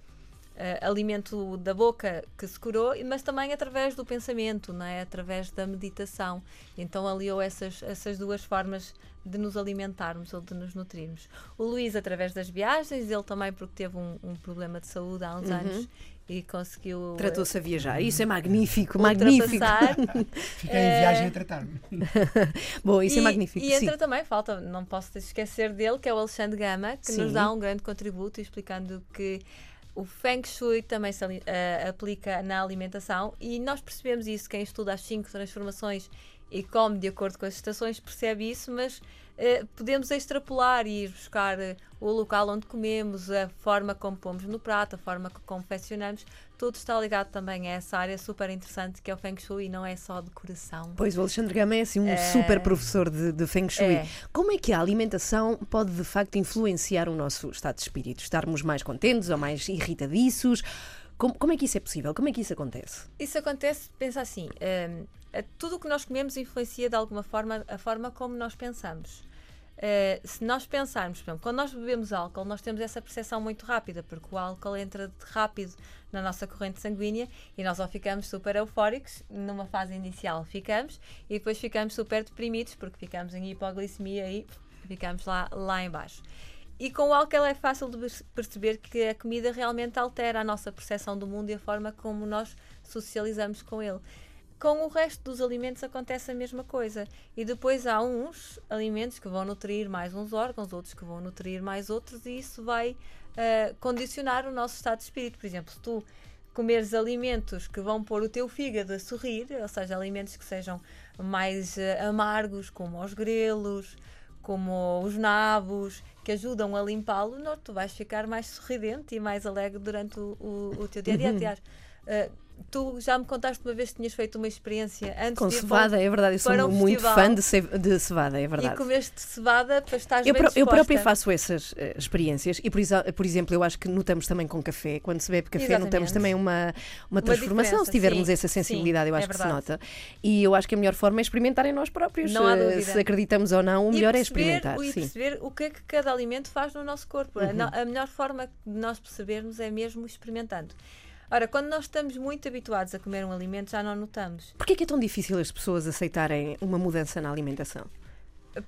eh, alimento da boca que se curou, mas também através do pensamento, não é? através da meditação. Então aliou essas, essas duas formas de nos alimentarmos ou de nos nutrirmos. O Luís, através das viagens, ele também porque teve um, um problema de saúde há uns anos e conseguiu eh, Tratou-se a viajar. Isso é magnífico, magnífico. Fiquei em viagem a tratar-me. Bom, isso é e, magnífico. E sim. entra também, falta, não posso esquecer dele, que é o Alexandre Gama, que Sim. nos dá um grande contributo explicando que o Feng Shui também se eh, aplica na alimentação e nós percebemos isso, quem estuda as cinco transformações e come de acordo com as estações, percebe isso, mas eh, podemos extrapolar e ir buscar eh, o local onde comemos, a forma como pomos no prato, a forma que confeccionamos, tudo está ligado também a essa área super interessante que é o Feng Shui, não é só decoração. Pois, o Alexandre Gama é assim um É. super professor de, de Feng Shui. É. Como é que a alimentação pode de facto influenciar o nosso estado de espírito? Estarmos mais contentes ou mais irritadiços? Como, como é que isso é possível? Como é que isso acontece? Isso acontece, pensa assim, tudo o que nós comemos influencia de alguma forma a forma como nós pensamos. Eh, se nós pensarmos, exemplo, quando nós bebemos álcool, nós temos essa percepção muito rápida, porque o álcool entra rápido na nossa corrente sanguínea e nós ou ficamos super eufóricos, numa fase inicial ficamos, e depois ficamos super deprimidos, porque ficamos em hipoglicemia e ficamos lá, lá em baixo. E com o álcool é fácil de perce- perceber que a comida realmente altera a nossa percepção do mundo e a forma como nós socializamos com ele. Com o resto dos alimentos acontece a mesma coisa. E depois há uns alimentos que vão nutrir mais uns órgãos, outros que vão nutrir mais outros, e isso vai ah, condicionar o nosso estado de espírito. Por exemplo, se tu comeres alimentos que vão pôr o teu fígado a sorrir, ou seja, alimentos que sejam mais ah, amargos, como os grelos, como os nabos, que ajudam a limpá-lo, tu vais ficar mais sorridente e mais alegre durante o, o, o teu dia a dia. Aliás, ah, tu já me contaste uma vez que tinhas feito uma experiência antes Com de cevada, é verdade. Eu sou para um muito festival. fã de, ce- de cevada, é para, e verdade. comeste cevada para estar Eu, bem eu própria faço essas eh, experiências e, por, por exemplo, eu acho que notamos também com café, quando se bebe café, Exatamente. notamos também uma, uma transformação, diferença, se tivermos sim, essa sensibilidade, sim, eu acho é que se verdade. nota. E eu acho que a melhor forma é experimentar em nós próprios. Não há Eh, dúvida. Se acreditamos ou não, o melhor é perceber- experimentar. E Sim. perceber o que é que cada alimento faz no nosso corpo. A Uhum. no- A melhor forma de nós percebermos é mesmo experimentando. Ora, quando nós estamos muito habituados a comer um alimento, já não notamos. Porquê é que é tão difícil as pessoas aceitarem uma mudança na alimentação?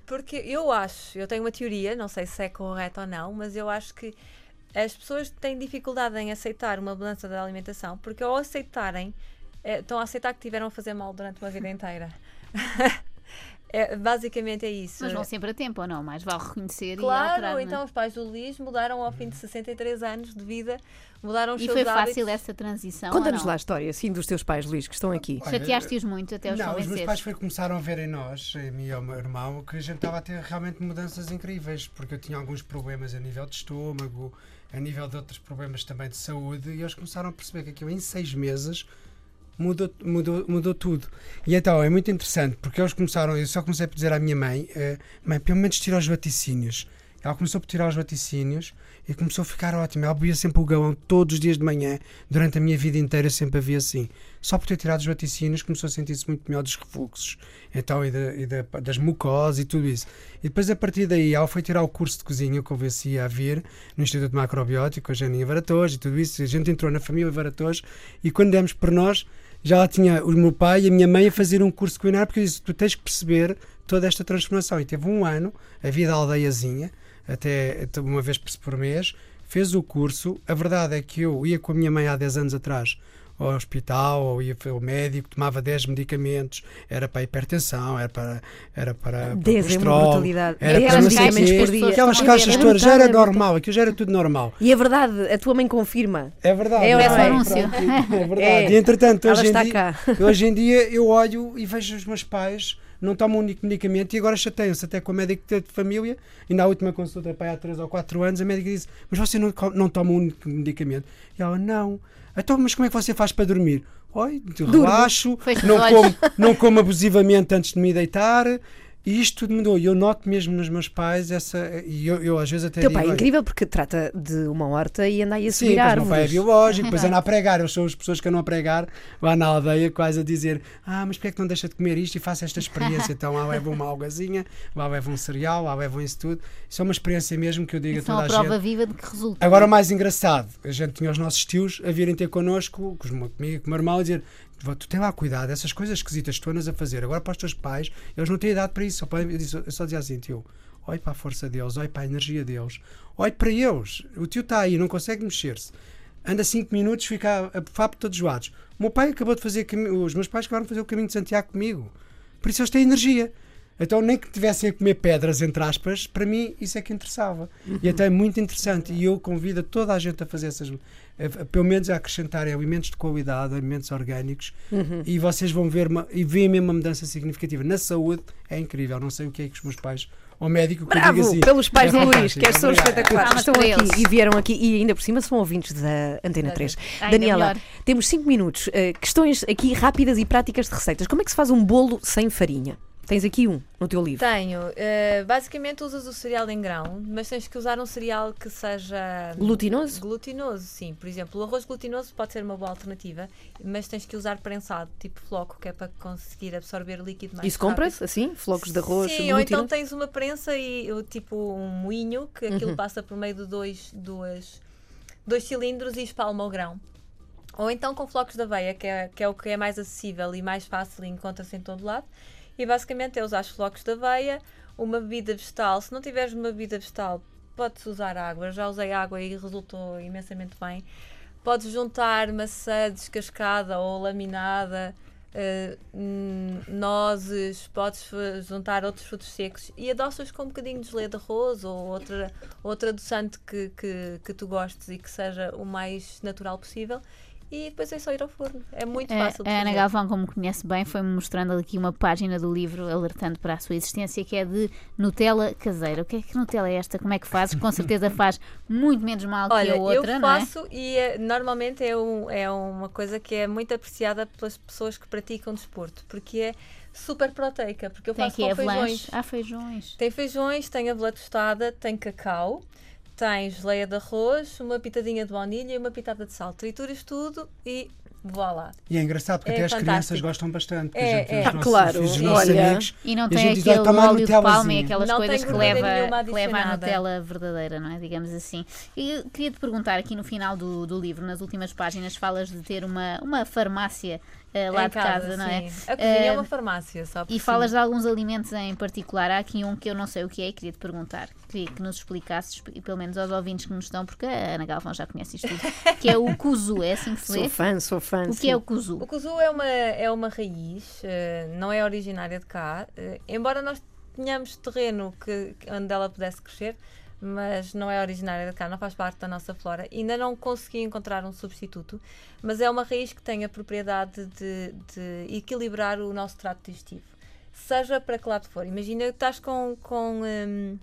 Porque eu acho, eu tenho uma teoria, não sei se é correta ou não, mas eu acho que as pessoas têm dificuldade em aceitar uma mudança da alimentação, porque ao aceitarem, eh, estão a aceitar que tiveram a fazer mal durante uma vida inteira. É, basicamente é isso. Mas vão sempre a tempo ou não? Mais vale reconhecer e Claro, alterar. não é? então os pais do Luís mudaram ao fim de 63 anos de vida, mudaram os E seus foi hábitos. fácil essa transição? Conta-nos lá a história, sim, dos teus pais, Luís, que estão aqui. Chateaste-os muito até os Não, os meus pais foi, começaram a ver em nós, em mim e ao meu irmão, que a gente estava a ter realmente mudanças incríveis, porque eu tinha alguns problemas a nível de estômago, a nível de outros problemas também de saúde, e eles começaram a perceber que aquilo em seis meses mudou, mudou, mudou tudo. E então é muito interessante, porque eles começaram, eu só comecei por dizer à minha mãe, eh, mãe, pelo menos tira os vaticínios. Ela começou por tirar os vaticínios e começou a ficar ótima. Ela bebia sempre o galão todos os dias de manhã, durante a minha vida inteira sempre havia assim. Só por ter tirado os vaticínios começou a sentir-se muito melhor dos refluxos, então e, e da- das mucosas e tudo isso. E depois a partir daí ela foi tirar o curso de cozinha que houve assim a vir no Instituto Macrobiótico, a Janinha Varatojo e tudo isso. A gente entrou na família Varatojo e quando demos por nós já lá tinha o meu pai e a minha mãe a fazer um curso de culinária porque eu disse, tu tens que perceber toda esta transformação. E teve um ano, a vida aldeiazinha, até uma vez por mês, fez o curso. A verdade é que eu ia com a minha mãe há 10 anos atrás ao hospital, ou ia ao médico, tomava 10 medicamentos, era para a hipertensão, era para, era para, para o 10 é uma colesterol, era para medicamentos por dia. Aquelas É caixas brutal, todas, já é era normal, aquilo já era tudo normal. E é verdade, a tua mãe confirma. É verdade. É é? anúncio. É verdade. É. E entretanto, hoje em, dia, hoje em dia eu olho e vejo os meus pais não tomam um único medicamento e agora chateiam-se até com o médico de família. E na última consulta, pai, há 3 ou 4 anos, a médica disse: Mas você não, não toma um único medicamento? E ela: Não. Então, mas como é que você faz para dormir? Oi, relaxo, não como, não como abusivamente antes de me deitar. E isto tudo mudou. E eu noto mesmo nos meus pais essa. E eu, eu às vezes até Teu digo, pai é "Olha, incrível porque trata de uma horta e anda aí a Sim, subir pois árvores. meu pai é biológico, depois anda a pregar. Eu sou as pessoas que andam a pregar lá na aldeia, quase a dizer: Ah, mas porquê é que não deixa de comer isto e faça esta experiência? Então lá leva uma algazinha, lá leva um cereal, lá levam isso tudo. Isso é uma experiência mesmo que eu digo a São toda a a prova gente. viva de que resulta. Agora, o mais engraçado, a gente tinha os nossos tios a virem ter connosco, com os meus- comigo, com o meu irmão, a dizer: "Vó, Tu tem lá cuidado, essas coisas esquisitas que tu andas a fazer. Agora, para os teus pais, eles não têm idade para isso. Eu, só dizia assim: Tio, olhe para a força deles, olhe para a energia deles, olhe para eles. O tio está aí, não consegue mexer-se. Anda 5 minutos, fica a bufar por todos os lados. O meu pai acabou de fazer, os meus pais acabaram de fazer o caminho de Santiago comigo. Por isso eles têm energia. Então, nem que tivessem a comer pedras, entre aspas, para mim isso é que interessava. E até é muito interessante. E eu convido a toda a gente a fazer essas. A- pelo menos a acrescentarem alimentos de qualidade, alimentos orgânicos, e vocês vão ver uma, e veem mesmo uma mudança significativa. Na saúde é incrível. Não sei o que é que os meus pais, ou médico, que eu Bravo assim. pelos pais é do Luís, que são Obrigado. espetaculares. Estão aqui eles. e vieram aqui e ainda por cima são ouvintes da Antena 3. Ainda Daniela, melhor. temos 5 minutos. Uh, questões aqui rápidas e práticas de receitas. Como é que se faz um bolo sem farinha? Tens aqui um no teu livro. Tenho. eh, basicamente usas o cereal em grão, mas tens que usar um cereal que seja Glutinoso? glutinoso, sim. Por exemplo, o arroz glutinoso pode ser uma boa alternativa, mas tens que usar prensado, tipo floco, que é para conseguir absorver líquido mais Isso rápido. compra-se assim? Flocos de arroz? Sim, ou então glutinoso? tens uma prensa e tipo um moinho, que aquilo Uhum. passa por meio de dois, duas, dois cilindros e espalma o grão. Ou então com flocos de aveia, que é, que é o que é mais acessível e mais fácil e encontra-se em todo lado. E basicamente é usar os flocos de aveia, uma bebida vegetal. Se não tiveres uma bebida vegetal, podes usar água. Já usei água e resultou imensamente bem. Podes juntar maçã descascada ou laminada, hum, nozes, podes juntar outros frutos secos e adoças com um bocadinho de geleia de arroz ou outra, outra adoçante que, que, que tu gostes e que seja o mais natural possível. E depois é só ir ao forno. É muito A, fácil de a Ana fazer. Galvão, como conhece bem, foi-me mostrando aqui uma página do livro alertando para a sua existência, que é de Nutella caseira. O que é que Nutella é esta? Como é que fazes? Com certeza faz muito menos mal que Olha, a outra, eu não é? faço e é- normalmente é, um- é uma coisa que é muito apreciada pelas pessoas que praticam desporto, porque é super proteica, porque eu Tem faço aqui com feijões. avalanche. Ah, feijões. Tem feijões, tem aveia tostada, tem cacau, tem geleia de arroz, uma pitadinha de baunilha e uma pitada de sal. Trituras tudo e voilá. E é engraçado porque É até as crianças fantástico. gostam bastante. Por É, exemplo, é. os Ah, nossos, claro, os nossos olha. amigos. E não a tem aquele "Olha, toma a óleo de palma e Nutelazinha." aquelas Não coisas tem que leva, que leva à. Nutella verdadeira, não é? Digamos assim. E queria te perguntar aqui no final do, do livro, nas últimas páginas, falas de ter uma, uma farmácia eh, lá Em de casa, não é? sim. A cozinha é Eh, uma farmácia, só E si. falas de alguns alimentos em particular. Há aqui um que eu não sei o que é e queria te perguntar. Queria que nos explicasses, e pelo menos aos ouvintes que nos estão, porque a Ana Galvão já conhece isto tudo, que é o kuzu, é assim que se lê? Sou fã, sou fã. O que sim. é o kuzu? O kuzu é uma, é uma raiz, eh, não é originária de cá, eh, embora nós tenhamos terreno que, que- onde ela pudesse crescer, mas não é originária de cá, não faz parte da nossa flora. Ainda não consegui encontrar um substituto, mas é uma raiz que tem a propriedade de, de equilibrar o nosso trato digestivo. Seja para que lado for. Imagina que estás com, com hum,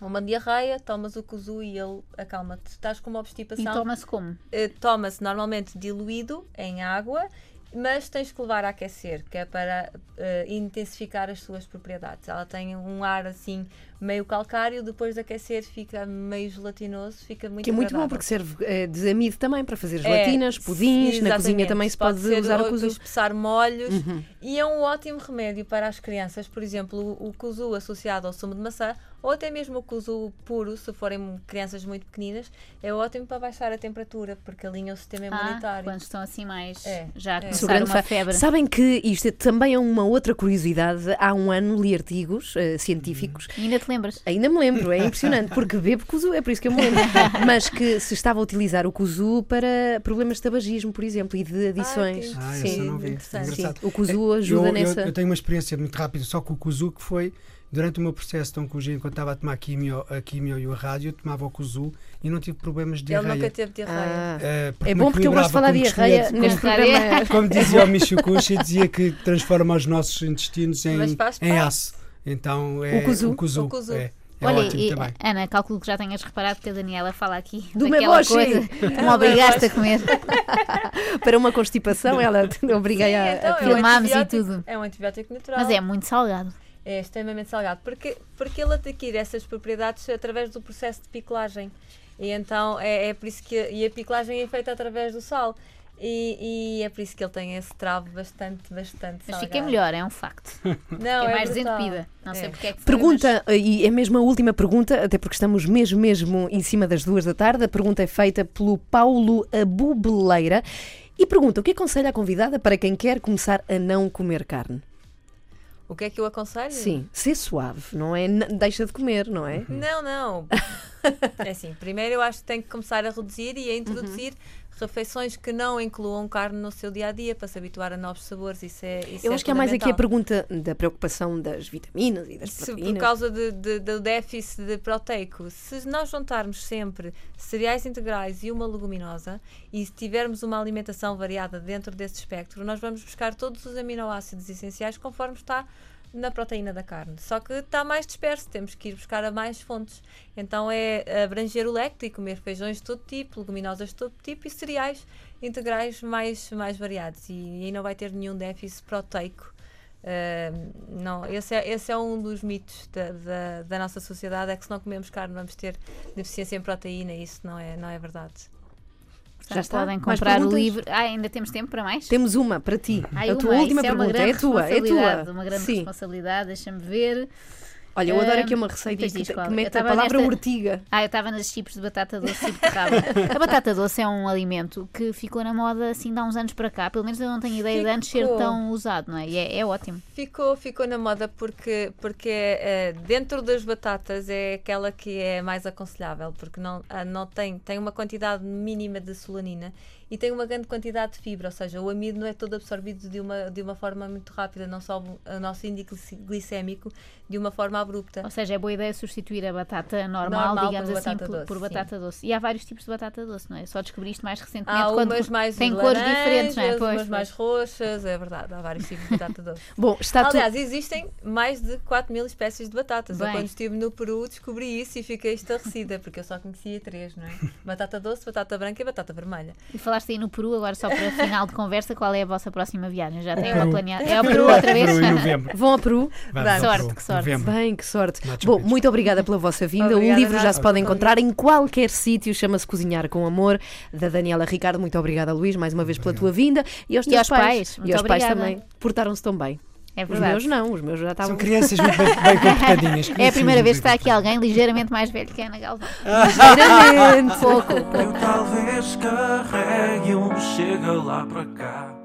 uma diarreia, tomas o kuzu e ele acalma-te. Estás com uma E obstipação, toma-se como? eh, toma-se normalmente diluído em água, mas tens que levar a aquecer, que é para eh, intensificar as suas propriedades. Ela tem um ar assim meio calcário, depois de aquecer fica meio gelatinoso, fica muito Que é muito bom agradável. porque serve eh, de amido também para fazer É, gelatinas, pudins. Na cozinha também se pode, ser usar o. Uhum. para espessar molhos e é um ótimo remédio para as crianças, por exemplo, o, o kuzu associado ao sumo de maçã ou até mesmo o kuzu puro, se forem crianças muito pequeninas, é ótimo para baixar a temperatura, porque alinha o sistema Ah, imunitário. quando estão assim mais É, já a é. começar uma febre. Sabem que isto é- também é uma outra curiosidade. Há um ano li artigos eh, científicos. E ainda te lembras? Ainda me lembro, é impressionante, porque bebo kuzu, é por isso que eu me lembro. Mas que se estava a utilizar o kuzu para problemas de tabagismo, por exemplo, e de adições. Ah, Sim. essa eu não vi. Interessante. Engraçado. Sim, o kuzu ajuda eu, nessa. Eu, eu tenho uma experiência muito rápida só com o Kuzu, que foi durante o meu processo de oncologia, enquanto estava a tomar quimio, a quimio e o rádio, eu tomava o Kuzu e não tive problemas de Ele diarreia. nunca teve diarreia. Ah, Eh, é bom porque eu gosto de falar de diarreia neste programa. Como dizia o Michukushi, dizia que transforma os nossos intestinos em, em aço. Então é O kuzu? o kuzu. O kuzu. É, é Olha, ótimo e. Ana, calculo que já tenhas reparado que a Daniela fala aqui Do daquela meboche. coisa que me obrigaste a comer. Para uma constipação, ela obriguei a. Então, a- é um filmámos e antibiótico- tudo. É um antibiótico natural. Mas é muito salgado. É extremamente salgado, porque, porque ele adquire essas propriedades através do processo de piclagem. E então é, é por isso que a, e a piclagem é feita através do sal. E, e é por isso que ele tem esse travo bastante, bastante Mas salgado. fica melhor, é um facto. Não, é mais brutal. desentupida. Não sei É. porque é que foi, Pergunta, e é mesmo a última pergunta, até porque estamos mesmo, mesmo em cima das duas da tarde. A pergunta é feita pelo Paulo Abubeleira e pergunta: o que aconselha a convidada para quem quer começar a não comer carne? O que é que eu aconselho? Sim, ser suave, não é? Deixa de comer, não é? Não, não. É assim, primeiro eu acho que tem que começar a reduzir e a introduzir Uhum. refeições que não incluam carne no seu dia a dia para se habituar a novos sabores. Isso é isso Eu é acho que é mais aqui a pergunta da preocupação das vitaminas e das Se por proteínas. causa de- de- do déficit de proteico, se nós juntarmos sempre cereais integrais e uma leguminosa e se tivermos uma alimentação variada dentro desse espectro, nós vamos buscar todos os aminoácidos essenciais conforme está na proteína da carne. Só que está mais disperso, temos que ir buscar a mais fontes. Então é abranger o leque e comer feijões de todo tipo, leguminosas de todo tipo e cereais integrais mais, mais variados. E aí não vai ter nenhum déficit proteico. Uh, não, esse é, esse é um dos mitos da, da, da nossa sociedade, é que se não comemos carne vamos ter deficiência em proteína isso não é, não é verdade. Portanto, está. podem comprar o livro. Ah, ainda temos tempo para mais? Temos uma para ti. Ai, a tua uma, última isso é uma pergunta é grande a tua. É tua. Uma grande Sim. responsabilidade, deixa-me ver. Olha, eu adoro aqui uma receita diz, que, diz que Eu mete a palavra nesta- ortiga. Ah, eu estava nas chips de batata doce e beterraba. a batata doce é um alimento que ficou na moda assim de há uns anos para cá. Pelo menos eu não tenho ideia de antes ser Ficou. tão usado, não é? E é, é ótimo. Ficou, ficou na moda porque, porque é, dentro das batatas é aquela que é mais aconselhável, porque não, ah, não tem, tem uma quantidade mínima de solanina e tem uma grande quantidade de fibra, ou seja, o amido não é todo absorvido de uma, de uma forma muito rápida, não sobe o nosso índice glicémico de uma forma abrupta. Ou seja, é boa ideia substituir a batata normal, Normal digamos por assim, batata por, doce, por sim. batata doce. E há vários tipos de batata doce, não é? Só descobri isto mais recentemente. Há quando umas mais tem de cores laranjas, diferentes, não é? Pois, umas pois. mais roxas, é verdade, há vários tipos de batata doce. Bom, está. Aliás, existem mais de 4 mil espécies de batatas. Eu, Bem. quando estive no Peru, descobri isso e fiquei estarrecida, porque eu só conhecia três, não é? Batata doce, batata branca e batata vermelha. E falaste aí no Peru, agora só para final de conversa, qual é a vossa próxima viagem? Já tem uma Peru. planeada? É ao Peru outra vez? Vão a Peru? Vamos Sorte, Peru, que sorte. novembro. Bem, que sorte. Machu Bom, Picchu. muito obrigada pela vossa vinda. o livro já se pode encontrar em qualquer sítio. Chama-se Cozinhar com Amor, da Daniela Ricardo. Muito obrigada, Luís, mais uma vez pela tua vinda. E aos E teus aos pais. E aos pais também. Portaram-se tão bem. É Os verdade. meus não, os meus já estavam. São crianças muito bem, bem comportadinhas. É a primeira vez que está aqui alguém ligeiramente mais velho que a Ana Galvão. Ligeiramente. Pouco. Eu talvez carregue um chega lá para cá.